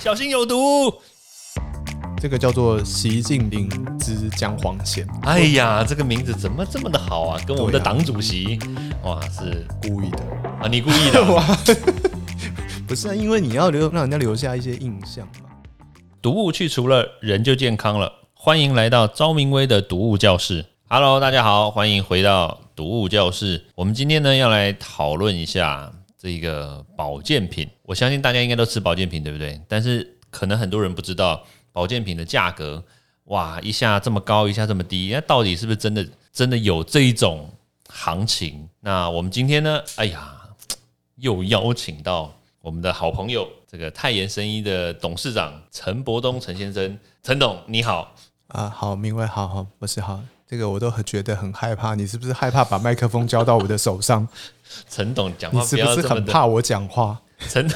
小心有毒。这个叫做习近平之姜黄咸，哎呀，这个名字怎么这么的好啊？跟我们的党主席，哇，是故意的。啊，你故意的啊。哇，不是啊，因为你要留让人家留下一些印象嘛。毒物去除了，人就健康了。欢迎来到昭明威的毒物教室。Hello，大家好，欢迎回到毒物教室。我们今天呢要来讨论一下这一个保健品。我相信大家应该都吃保健品，对不对？但是可能很多人不知道保健品的价格，哇，一下这么高，一下这么低，那到底是不是真的真的有这一种行情？那我们今天呢，哎呀，又邀请到我们的好朋友，这个泰妍生医的董事长陈伯东陈先生，陈董你好。啊，好，明威，好好，不是好，这个我都很觉得很害怕。你是不是害怕把麦克风交到我的手上？陈董讲你话是不是不要这么的很怕我讲话？陈，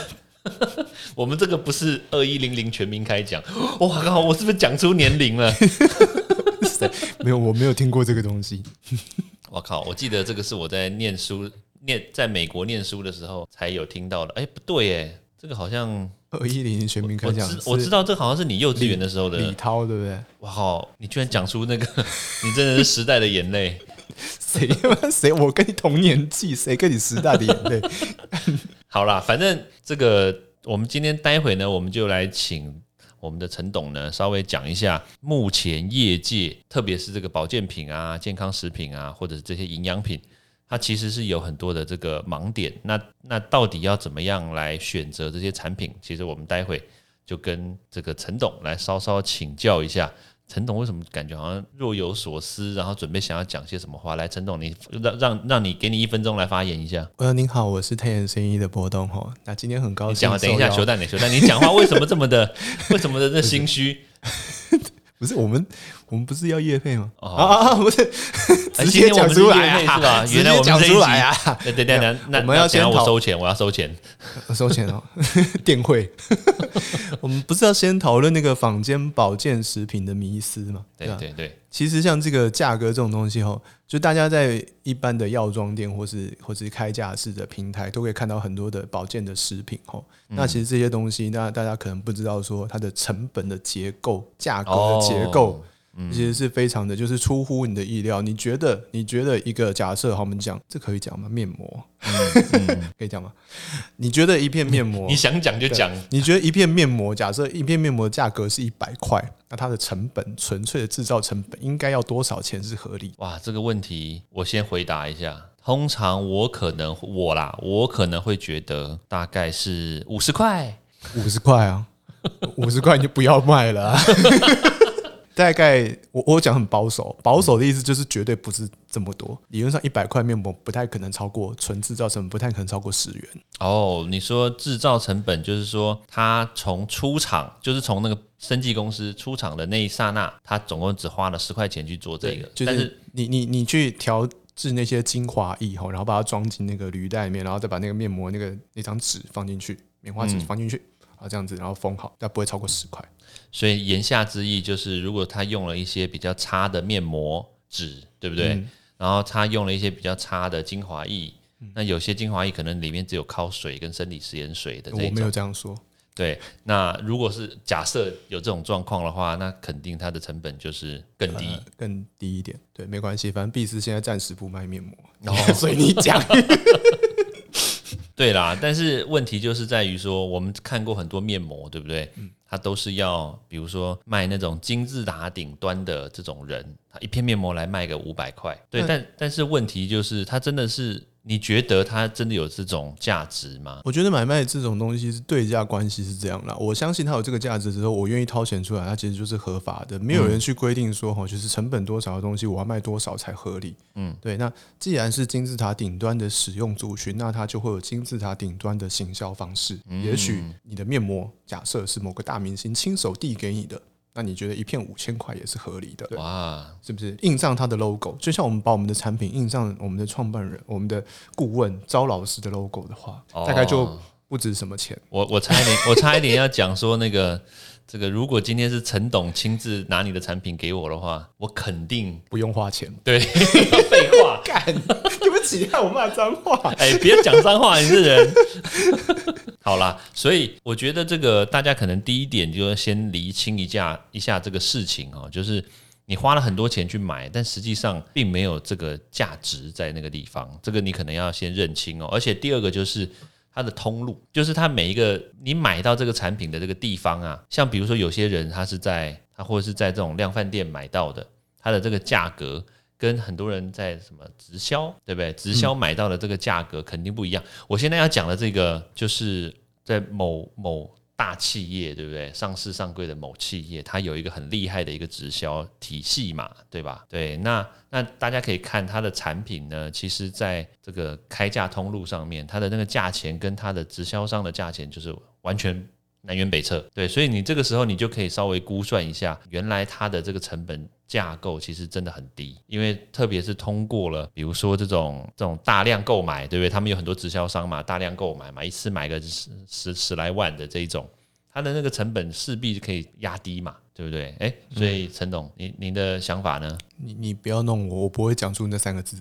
我们这个不是二一零零全民开讲，哇靠，我是不是讲出年龄了？谁？没有，我没有听过这个东西。我靠，我记得这个是我在念书念在美国念书的时候才有听到的。哎，不对，哎，这个好像二一零全民我开我知道这个好像是你幼稚园的时候的李。涛对不对？哇靠，你居然讲出那个，你真的是时代的眼泪。谁谁？我跟你同年纪，谁跟你时代的眼泪？好啦，反正这个我们今天待会呢，我们就来请我们的陈董呢，稍微讲一下目前业界，特别是这个保健品啊、健康食品啊，或者是这些营养品，它其实是有很多的这个盲点。那那到底要怎么样来选择这些产品？其实我们待会就跟这个陈董来稍稍请教一下。陈董为什么感觉好像若有所思，然后准备想要讲些什么话？来，陈董，你让让让你给你一分钟来发言一下。呃，您好，我是太阳生意的波动哈。那今天很高兴讲，等一下，受邀熊蛋，你熊蛋，你讲话为什么这么的，为什么的这心虚？不是我们，我们不是要叶配吗？哦啊不是，哎 直接讲出来是吧？直原来我们接讲出来啊，对对对，那那我们要先讨我收钱，我要收钱。收钱哦，电汇。我们不是要先讨论那个坊间保健食品的迷思嘛？吧对对对，其实像这个价格这种东西哈，就大家在一般的药妆店或是或是开架式的平台都可以看到很多的保健的食品哈。嗯那其实这些东西，那大家可能不知道说它的成本的结构、价格的结构。哦其实是非常的，就是出乎你的意料。你觉得？你觉得一个假设，好，我们讲这可以讲吗？面膜 可以讲吗？你觉得一片面膜，你想讲就讲。你觉得一片面膜，假设一片面膜的价格是一百块，那它的成本，纯粹的制造成本应该要多少钱是合理？哇，这个问题我先回答一下。通常我可能我啦，我可能会觉得大概是五十块。五十块啊，五十块你就不要卖了、啊。大概我我讲很保守，保守的意思就是绝对不是这么多。理论上一百块面膜不太可能超过纯制造成本，不太可能超过十元。哦，你说制造成本就是说，它从出厂，就是从那个生技公司出厂的那一刹那，它总共只花了十块钱去做这个，就但是是你你你去调制那些精华液吼，然后把它装进那个铝袋里面，然后再把那个面膜那个那张纸放进去，棉花纸放进去，啊这样子，然后封好，但不会超过十块。所以言下之意就是，如果他用了一些比较差的面膜纸，对不对？嗯然后他用了一些比较差的精华液，那有些精华液可能里面只有靠水跟生理食盐水的我没有种。这样说，对，那如果是假设有这种状况的话，那肯定它的成本就是更低。呃更低一点。对，没关系，反正碧斯现在暂时不卖面膜，哦所以你讲。对啦，但是问题就是在于说，我们看过很多面膜，对不对？它都是要，比如说卖那种金字塔顶端的这种人，他一片面膜来卖个五百块，对，那但但是问题就是，他真的是，你觉得它真的有这种价值吗？我觉得买卖这种东西是对价关系是这样啦。我相信它有这个价值之后，我愿意掏钱出来，它其实就是合法的。没有人去规定说哈，就是成本多少的东西我要卖多少才合理。嗯，对。那既然是金字塔顶端的使用族群，那它就会有金字塔顶端的行销方式。也许你的面膜假设是某个大明星亲手递给你的。那你觉得一片五千块也是合理的，哇，是不是？印上它的 logo，就像我们把我们的产品印上我们的创办人、我们的顾问招老师的 logo 的话，哦大概就不值什么钱。我我差一点，我差一点要讲说那个这个，如果今天是陈董亲自拿你的产品给我的话，我肯定不用花钱。对，废话，干，起，害我骂脏话。哎，别讲脏话，你这人。好啦，所以我觉得这个大家可能第一点就要先厘清一下一下这个事情哦，就是你花了很多钱去买，但实际上并没有这个价值在那个地方，这个你可能要先认清哦。而且第二个就是它的通路，就是它每一个你买到这个产品的这个地方啊，像比如说有些人他是在他或者是在这种量贩店买到的，它的这个价格。跟很多人在什么直销，对不对？直销买到的这个价格肯定不一样。我现在要讲的这个，就是在某某大企业，对不对？上市上柜的某企业，它有一个很厉害的一个直销体系嘛，对吧？对，那那大家可以看它的产品呢，其实在这个开价通路上面，它的那个价钱跟它的直销商的价钱就是完全。南辕北辙，对，所以你这个时候你就可以稍微估算一下，原来它的这个成本架构其实真的很低，因为特别是通过了，比如说这种这种大量购买，对不对？他们有很多直销商嘛，大量购买嘛，一次买个十十十来万的这一种，它的那个成本势必可以压低嘛，对不对？哎，所以陈董，您您的想法呢？你你不要弄我，我不会讲出那三个字。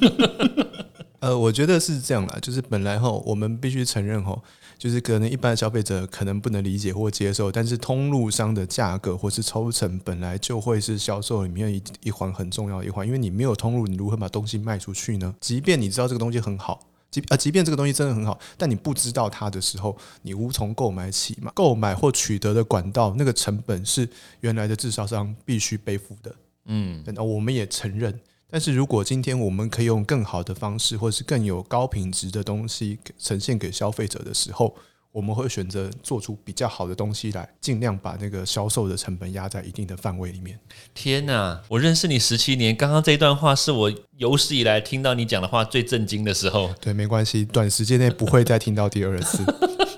呃，我觉得是这样啦，就是本来哈，我们必须承认哈。就是可能一般消费者可能不能理解或接受，但是通路商的价格或是抽成本来就会是销售里面一一环很重要的一环，因为你没有通路，你如何把东西卖出去呢？即便你知道这个东西很好，即啊，即便这个东西真的很好，但你不知道它的时候，你无从购买起嘛。购买或取得的管道，那个成本是原来的制造商必须背负的。嗯，那我们也承认。但是如果今天我们可以用更好的方式，或是更有高品质的东西呈现给消费者的时候，我们会选择做出比较好的东西来，尽量把那个销售的成本压在一定的范围里面。天哪！我认识你十七年，刚刚这段话是我有史以来听到你讲的话最震惊的时候。对，没关系，短时间内不会再听到第二次。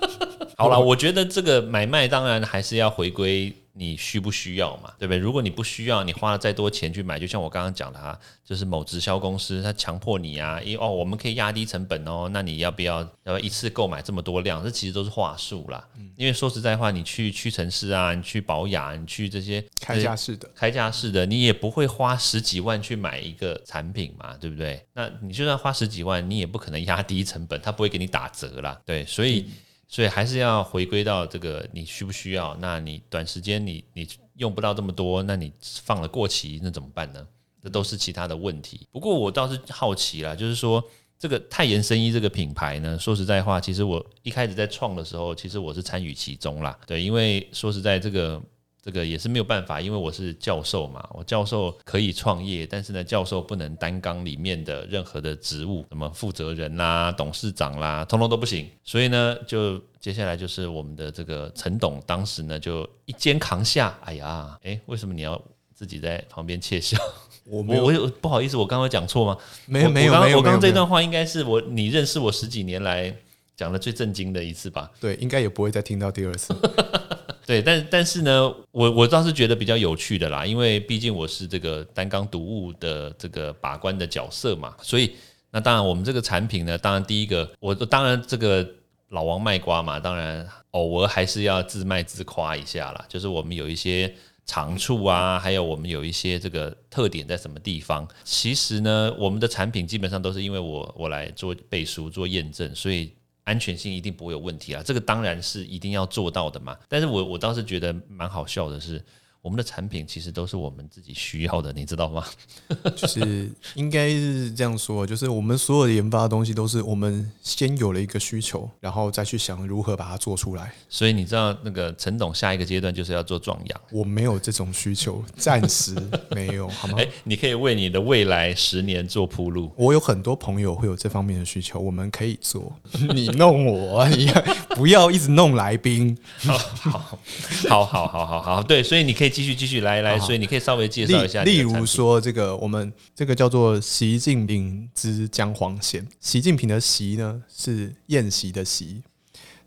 好了，我觉得这个买卖当然还是要回归。你需不需要嘛？对不对？如果你不需要，你花了再多钱去买，就像我刚刚讲的哈，就是某直销公司他强迫你啊，因哦，我们可以压低成本哦，那你要不要要不一次购买这么多量？这其实都是话术啦。因为说实在话，你去屈臣氏啊，你去保养，你去这些开价式的开价式的，你也不会花十几万去买一个产品嘛，对不对？那你就算花十几万，你也不可能压低成本，他不会给你打折啦。对，所以。所以还是要回归到这个，你需不需要？那你短时间你你用不到这么多，那你放了过期，那怎么办呢？这都是其他的问题。不过我倒是好奇啦，就是说这个泰妍生衣这个品牌呢，说实在话，其实我一开始在创的时候，其实我是参与其中啦。对，因为说实在这个。这个也是没有办法，因为我是教授嘛，我教授可以创业，但是呢，教授不能担纲里面的任何的职务，什么负责人啦、董事长啦，通通都不行。所以呢，就接下来就是我们的这个陈董，当时呢就一肩扛下。哎呀，哎，为什么你要自己在旁边窃笑？我我我不好意思，我刚刚讲错吗？没有没有没有，我刚刚这段话应该是我你认识我十几年来讲的最震惊的一次吧？对，应该也不会再听到第二次。对，但但是呢，我我倒是觉得比较有趣的啦，因为毕竟我是这个单纲读物的这个把关的角色嘛，所以那当然我们这个产品呢，当然第一个，我当然这个老王卖瓜嘛，当然偶尔还是要自卖自夸一下啦，就是我们有一些长处啊，还有我们有一些这个特点在什么地方。其实呢，我们的产品基本上都是因为我我来做背书做验证，所以。安全性一定不会有问题啊，这个当然是一定要做到的嘛。但是我我倒是觉得蛮好笑的是。我们的产品其实都是我们自己需要的，你知道吗？就是应该是这样说，就是我们所有的研发的东西都是我们先有了一个需求，然后再去想如何把它做出来。所以你知道那个陈董下一个阶段就是要做壮阳。我没有这种需求，暂时没有，好吗？哎，你可以为你的未来十年做铺路。我有很多朋友会有这方面的需求，我们可以做。你弄我，你不要一直弄来宾。好好好好好好好，对，所以你可以。继续继续来来，所以你可以稍微介绍一下。例如说，这个我们这个叫做习近平之姜黄咸。习近平的习呢是宴席的席，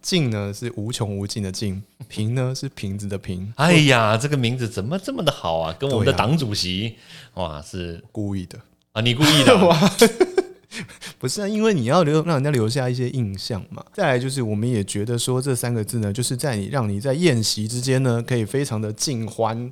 尽呢是无穷无尽的尽，瓶呢是瓶子的瓶。哎呀，这个名字怎么这么的好啊？跟我们的党主席哇是故意的啊？你故意的 哇？不是啊，因为你要留让人家留下一些印象嘛。再来就是，我们也觉得说这三个字呢，就是在你让你在宴席之间呢，可以非常的尽欢，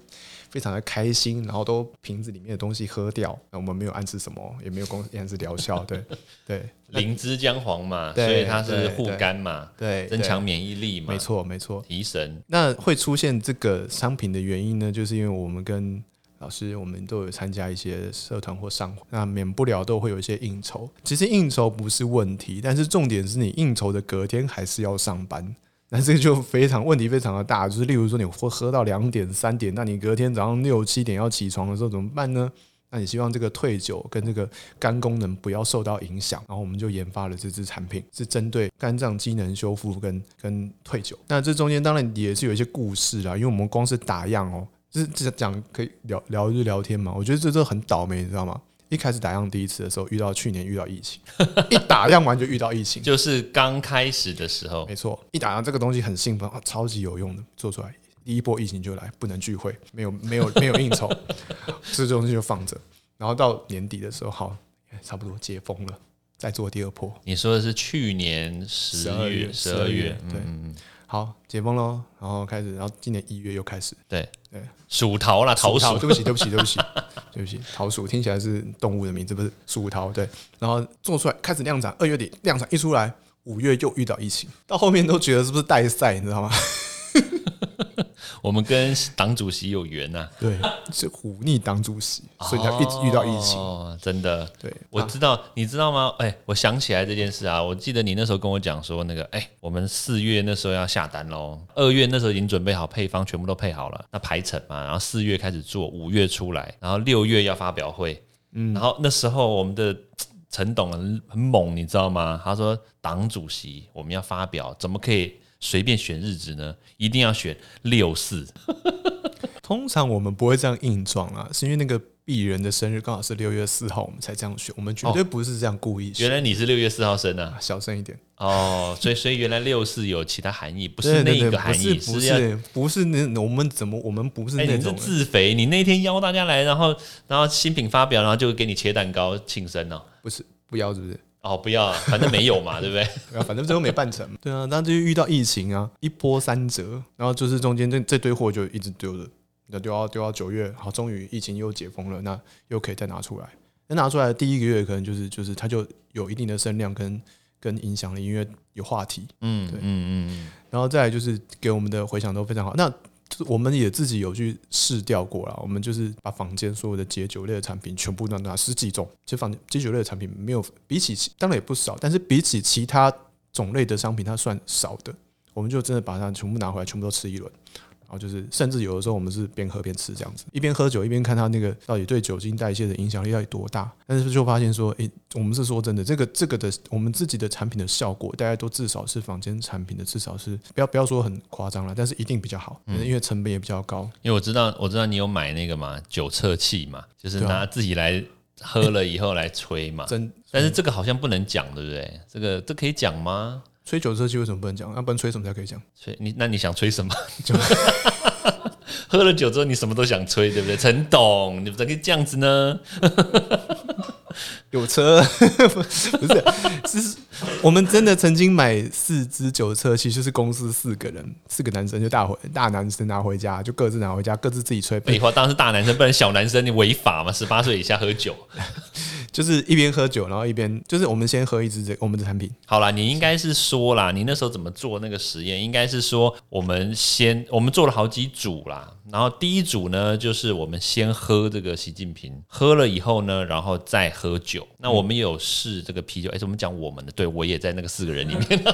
非常的开心，然后都瓶子里面的东西喝掉。那我们没有暗示什么，也没有公暗示疗效，对 对灵芝姜黄嘛，所以它是护肝嘛，对，增强免疫力嘛，没，错没错。提神。那会出现这个商品的原因呢，就是因为我们跟老师，我们都有参加一些社团或上，那免不了都会有一些应酬。其实应酬不是问题，但是重点是你应酬的隔天还是要上班。那这个就非常问题非常的大，就是例如说你会喝到两点三点，那你隔天早上六七点要起床的时候怎么办呢？那你希望这个退酒跟这个肝功能不要受到影响，然后我们就研发了这支产品，是针对肝脏机能修复跟跟退酒。那这中间当然也是有一些故事啦，因为我们光是打样哦，就是这讲可以聊聊就聊天嘛。我觉得这这很倒霉，你知道吗？一开始打样第一次的时候，遇到去年遇到疫情，一打样完就遇到疫情，就是刚开始的时候，没错，一打样这个东西很兴奋啊，超级有用的，做出来。第一波疫情就来，不能聚会，没有没有 没有应酬，这东西就放着，然后到年底的时候，好，差不多解封了，再做第二波，你说的是去年十12月、月十二月，嗯对。好解封喽，然后开始，然后今年一月又开始，对对，鼠桃啦，桃薯，桃对不起，对不起，对不起，对不起，桃鼠听起来是动物的名字，不是鼠桃，对。然后做出来开始量产，二月底量产一出来，五月又遇到疫情，到后面都觉得是不是代赛，你知道吗？我们跟党主席有缘呐、对，是忤逆党主席，所以他一直遇到疫情。哦，真的。对，啊我知道，你知道吗？哎、我想起来这件事啊，我记得你那时候跟我讲说，那个，哎、我们四月那时候要下单喽，二月那时候已经准备好配方，全部都配好了，那排程嘛，然后四月开始做，五月出来，然后六月要发表会，嗯，然后那时候我们的 陈董很很猛，你知道吗？他说，党主席我们要发表，怎么可以随便选日子呢？一定要选六四，通常我们不会这样硬撞啊，是因为那个鄙人的生日刚好是六月四号，我们才这样选。我们绝对不是这样故意选。原来你是六月四号生的、啊。小声一点，哦，所以所以原来六四有其他含义，不不是那个含义，不是不要是不是那我们怎么我们不是那种人自肥！你那天邀大家来，然后然后新品发表，然后就给你切蛋糕庆生哦。不是不要是不是？哦，不要，反正没有嘛，对不对？对啊反正最后没办成。对啊，那就遇到疫情啊，一波三折，然后就是中间这这堆货就一直丢着，那丢到丢到九月，好，终于疫情又解封了，那又可以再拿出来。那拿出来的第一个月可能就是就是它就有一定的声量跟跟影响力，因为有话题，嗯对嗯嗯，然后再来就是给我们的回响都非常好。那就是我们也自己有去试调过了，我们就是把房间所有的解酒类的产品全部乱拿十几种，其实坊解酒类的产品没有比起当然也不少，但是比起其他种类的商品，它算少的。我们就真的把它全部拿回来，全部都吃一轮。然后就是，甚至有的时候我们是边喝边吃这样子，一边喝酒一边看它那个到底对酒精代谢的影响力到底多大。但是就发现说，诶，我们是说真的，这个这个的我们自己的产品的效果，大家都至少是坊间产品的至少是不要不要说很夸张了，但是一定比较好，因为成本也比较高。因为我知道我知道你有买那个嘛酒测器嘛，就是拿自己来喝了以后来吹嘛。真但是这个好像不能讲，对不对？这个这可以讲吗？吹酒测器为什么不能讲？那不然吹什么才可以讲？吹你那你想吹什么？喝了酒之后你什么都想吹，对不对？陈董，你怎么可以这样子呢？有车 不是，是我们真的曾经买四支酒车，其实，就是公司四个人，四个男生就大回大男生拿回家，就各自拿回家，各自自己吹，废话，当然是大男生，不然小男生你违法嘛？十八岁以下喝酒。就是一边喝酒，然后一边就是我们先喝一支这我们的产品，好啦，你应该是说啦，你那时候怎么做那个实验？应该是说我们先我们做了好几组啦，然后第一组呢就是我们先喝这个习近平，喝了以后呢，然后再喝酒。那我们也有试这个啤酒，哎、我们讲我们的，对我也在那个四个人里面。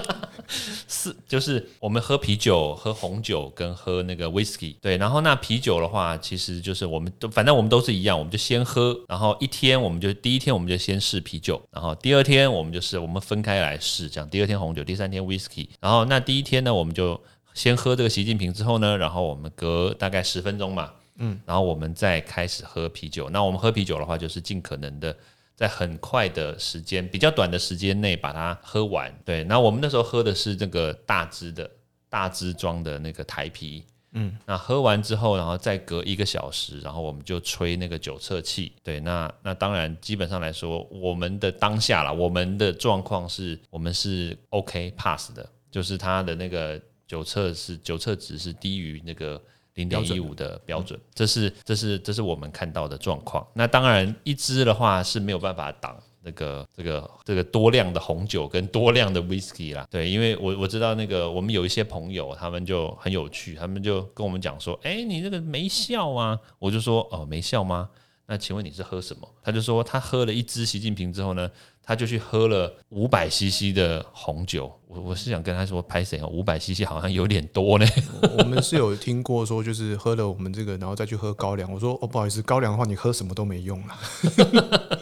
四，就是我们喝啤酒、喝红酒跟喝那个 whisky，对，然后那啤酒的话，其实就是我们都反正我们都是一样，我们就先喝，然后一天我们就第一天我们就先试啤酒，然后第二天我们就是我们分开来试，这样第二天红酒，第三天 whisky，然后那第一天呢我们就先喝这个习近平之后呢，然后我们隔大概十分钟嘛，嗯，然后我们再开始喝啤酒。那我们喝啤酒的话，就是尽可能的。在很快的时间，比较短的时间内把它喝完。对，那我们那时候喝的是这个大支的大支装的那个台啤。嗯，那喝完之后，然后再隔一个小时，然后我们就吹那个酒测器。对，那那当然，基本上来说，我们的当下啦，我们的状况是我们是 OK pass 的，就是它的那个酒测是酒测值是低于那个零点一五的标准，这是这是这是我们看到的状况。那当然，一支的话是没有办法挡那个这个这个多量的红酒跟多量的 whisky 啦。对，因为我我知道那个我们有一些朋友，他们就很有趣，他们就跟我们讲说：“哎，你这个没效啊！”我就说：“哦，没效吗？那请问你是喝什么？”他就说他喝了一支习近平之后呢。他就去喝了五百 CC 的红酒，我我是想跟他说拍谁哦，五百 CC 好像有点多呢。我们是有听过说，就是喝了我们这个，然后再去喝高粱。我说哦，不好意思，高粱的话你喝什么都没用了。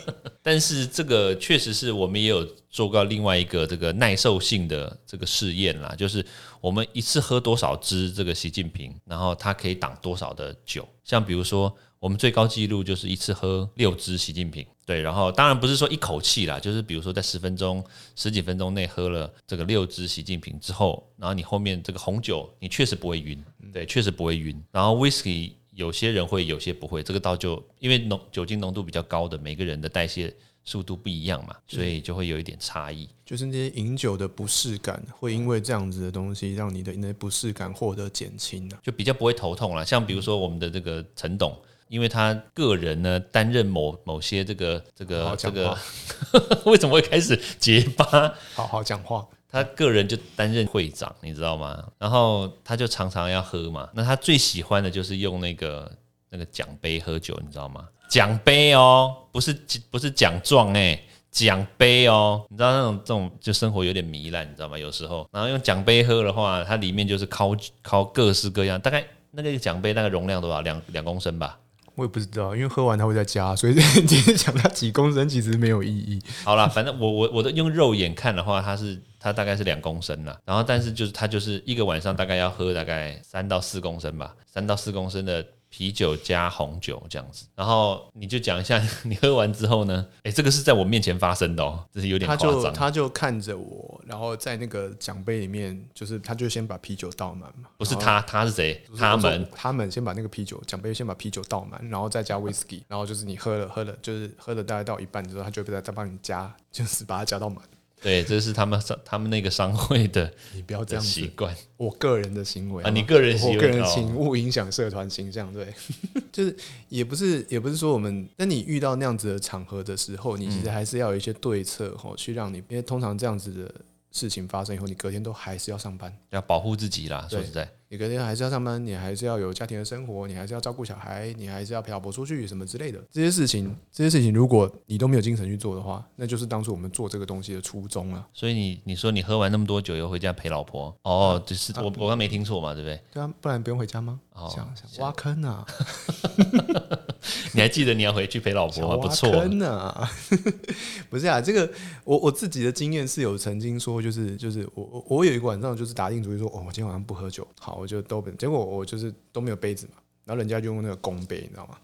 但是这个确实是我们也有做过另外一个这个耐受性的这个试验啦，就是我们一次喝多少支这个习近平，然后它可以挡多少的酒，像比如说。我们最高纪录就是一次喝六支习近平，对，然后当然不是说一口气啦，就是比如说在十分钟、十几分钟内喝了这个六支习近平之后，然后你后面这个红酒你确实不会晕，对，确实不会晕。然后 whisky 有些人会，有些不会，这个倒就因为浓酒精浓度比较高的每个人的代谢速度不一样嘛，所以就会有一点差异。就是那些饮酒的不适感，会因为这样子的东西让你的那不适感获得减轻的，就比较不会头痛了。像比如说我们的这个陈董。因为他个人呢担任某某些这个这个这个，为什么会开始结巴？好好讲话。他个人就担任会长，你知道吗？然后他就常常要喝嘛。那他最喜欢的就是用那个那个奖杯喝酒，你知道吗？奖杯哦，不是不是奖状哎，奖杯哦。你知道那种这种就生活有点糜烂，你知道吗？有时候，然后用奖杯喝的话，它里面就是靠靠各式各样，大概那个奖杯大概容量多少？两两公升吧。我也不知道，因为喝完它会再加，所以 今天讲它几公升其实没有意义。好啦，反正我我我的用肉眼看的话，它是它大概是两公升啦，然后但是就是它就是一个晚上大概要喝大概三到四公升吧，三到四公升的。啤酒加红酒这样子，然后你就讲一下 你喝完之后呢？哎，这个是在我面前发生的哦，这是有点夸张。他就他就看着我，然后在那个奖杯里面，就是他就先把啤酒倒满嘛。不是他，他是谁？他们他们先把那个啤酒奖杯先把啤酒倒满，然后再加威士忌，然后就是你喝了喝了，就是喝了大概到一半之后，他就再再帮你加，就是把它加到满。对，这是他们商他们那个商会的，你不要这样习惯。我个人的行为啊，你个人我个人请勿影响社团形象。对，就是也不是也不是说我们，那你遇到那样子的场合的时候，你其实还是要有一些对策哦，去让你，因为通常这样子的事情发生以后，你隔天都还是要上班，要保护自己啦。说实在。你肯定还是要上班，你还是要有家庭的生活，你还是要照顾小孩，你还是要陪老婆出去什么之类的。这些事情，这些事情，如果你都没有精神去做的话，那就是当初我们做这个东西的初衷了。所以你你说你喝完那么多酒，又回家陪老婆，哦，就是我我刚没听错嘛，对不对？对啊，不然不用回家吗？哦，想挖坑啊！你还记得你要回去陪老婆吗？不错，坑啊！不是啊，这个我我自己的经验是有曾经说，就是就是我我我有一个晚上就是打定主意说，哦，我今天晚上不喝酒，好。我就都结果我就是都没有杯子嘛，然后人家就用那个公杯，你知道吗？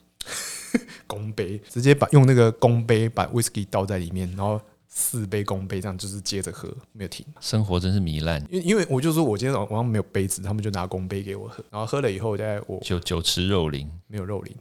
公杯直接把用那个公杯把 whisky 倒在里面，然后四杯公杯这样就是接着喝，没有停。生活真是糜烂，因因为我就说我今天晚上没有杯子，他们就拿公杯给我喝，然后喝了以后在我酒酒池肉林，没有肉林。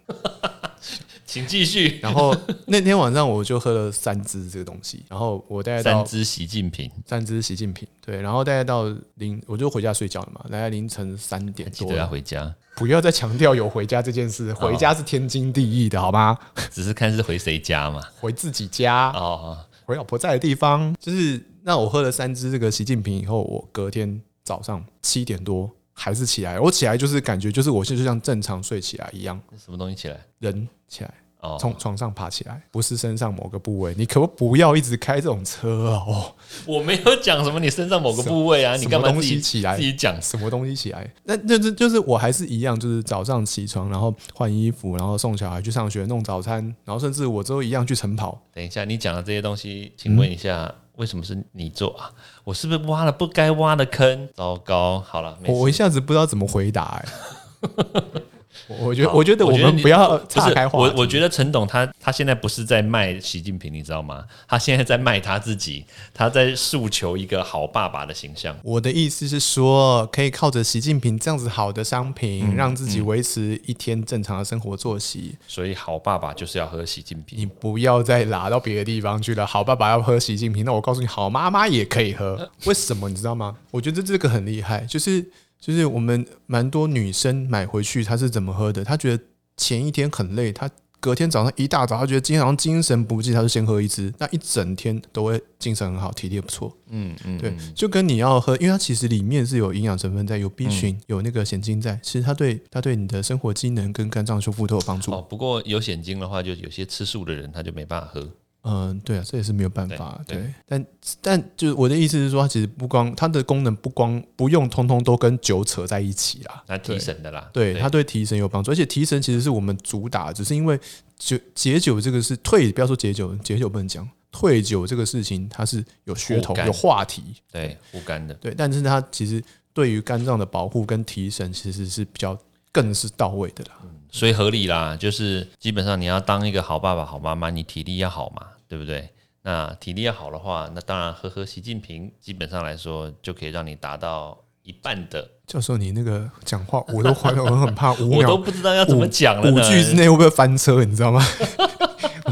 请继续。然后那天晚上我就喝了三支这个东西，然后我大概三支习近平，三支习近平，对，然后大概到凌我就回家睡觉了嘛，大概凌晨三点多要回家，不要再强调有回家这件事，回家是天经地义的，好吗？只是看是回谁家嘛，回自己家哦，回老婆在的地方。就是那我喝了三支这个习近平以后，我隔天早上七点多还是起来，我起来就是感觉就是我现在就像正常睡起来一样，什么东西起来？人起来。从床上爬起来，不是身上某个部位，你可不不要一直开这种车哦。我没有讲什么你身上某个部位啊，你干嘛东西起来自己讲什么东西起来？那那这就是我还是一样，就是早上起床，然后换衣服，然后送小孩去上学，弄早餐，然后甚至我都一样去晨跑。等一下，你讲的这些东西，请问一下，为什么是你做啊？我是不是挖了不该挖的坑？糟糕，好了，我一下子不知道怎么回答哎。我觉得，我觉得我们不要岔开话。我我觉得陈董他他现在不是在卖习近平，你知道吗？他现在在卖他自己，他在诉求一个好爸爸的形象。我的意思是说，可以靠着习近平这样子好的商品，让自己维持一天正常的生活作息。所以，好爸爸就是要喝习近平。你不要再拿到别的地方去了。好爸爸要喝习近平，那我告诉你，好妈妈也可以喝。为什么？你知道吗？我觉得这个很厉害，就是。就是我们蛮多女生买回去，她是怎么喝的？她觉得前一天很累，她隔天早上一大早，她觉得今天早上精神不济，她就先喝一支，那一整天都会精神很好，体力也不错。嗯嗯，对，就跟你要喝，因为它其实里面是有营养成分在，有 B 群，有那个显精在，其实它对它对你的生活机能跟肝脏修复都有帮助。哦，不过有显精的话，就有些吃素的人他就没办法喝。嗯，对啊，这也是没有办法。对，但但就是我的意思是说，它其实不光它的功能不光不用通通都跟酒扯在一起啦，它提神的啦。对，它对提神有帮助，而且提神其实是我们主打，只是因为酒解酒这个是退，不要说解酒，解酒不能讲退酒这个事情，它是有噱头、有话题，对护肝的。对，但是它其实对于肝脏的保护跟提神，其实是比较更是到位的啦。所以合理啦，就是基本上你要当一个好爸爸、好妈妈，你体力要好嘛。对不对？那体力要好的话，那当然喝喝习近平，基本上来说就可以让你达到一半的。教授，你那个讲话我都怀，我很怕五秒，我都不知道要怎么讲了。五句之内会不会翻车？你知道吗？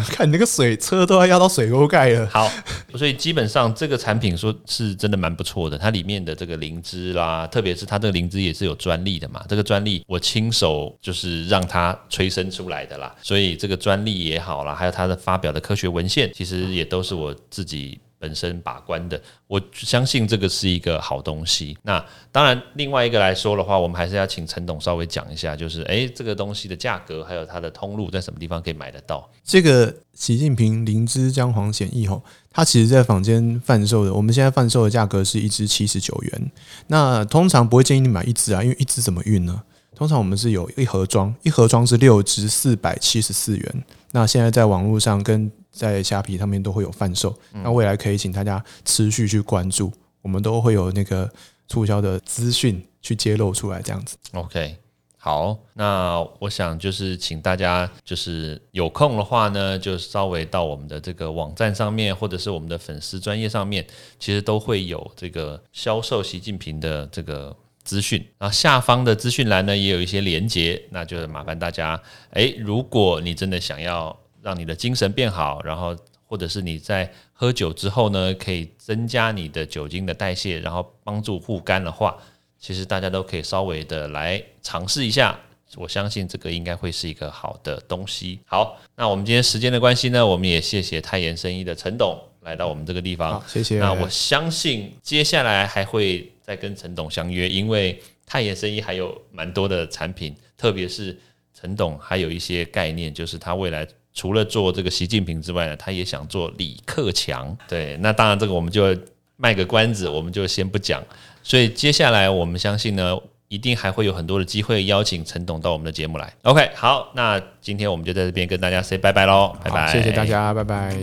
看你那个水车都要压到水沟盖了。好，所以基本上这个产品说是真的蛮不错的。它里面的这个灵芝啦，特别是它这个灵芝也是有专利的嘛。这个专利我亲手就是让它催生出来的啦。所以这个专利也好啦，还有它的发表的科学文献，其实也都是我自己。本身把关的，我相信这个是一个好东西。那当然，另外一个来说的话，我们还是要请陈董稍微讲一下，就是诶，这个东西的价格，还有它的通路在什么地方可以买得到？这个习近平灵芝姜黄显益吼，它其实在坊间贩售的，我们现在贩售的价格是一支七十九元。那通常不会建议你买一支啊，因为一支怎么运呢？通常我们是有一盒装，一盒装是六支，四百七十四元。那现在在网络上跟在虾皮上面都会有贩售，那未来可以请大家持续去关注，我们都会有那个促销的资讯去揭露出来，这样子。OK，好，那我想就是请大家就是有空的话呢，就稍微到我们的这个网站上面，或者是我们的粉丝专业上面，其实都会有这个销售习近平的这个资讯，然后下方的资讯栏呢也有一些连接，那就麻烦大家，诶，如果你真的想要。让你的精神变好，然后或者是你在喝酒之后呢，可以增加你的酒精的代谢，然后帮助护肝的话，其实大家都可以稍微的来尝试一下。我相信这个应该会是一个好的东西。好，那我们今天时间的关系呢，我们也谢谢泰妍生意的陈董来到我们这个地方。谢谢。那我相信接下来还会再跟陈董相约，因为泰妍生意还有蛮多的产品，特别是陈董还有一些概念，就是他未来。除了做这个习近平之外呢，他也想做李克强。对，那当然这个我们就卖个关子，我们就先不讲。所以接下来我们相信呢，一定还会有很多的机会邀请陈董到我们的节目来。OK，好，那今天我们就在这边跟大家 say 拜拜喽，拜拜，谢谢大家，拜拜。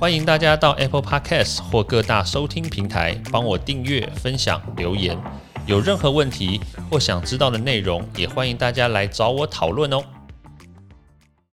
欢迎大家到 Apple Podcast 或各大收听平台帮我订阅、分享、留言。有任何问题或想知道的内容，也欢迎大家来找我讨论哦。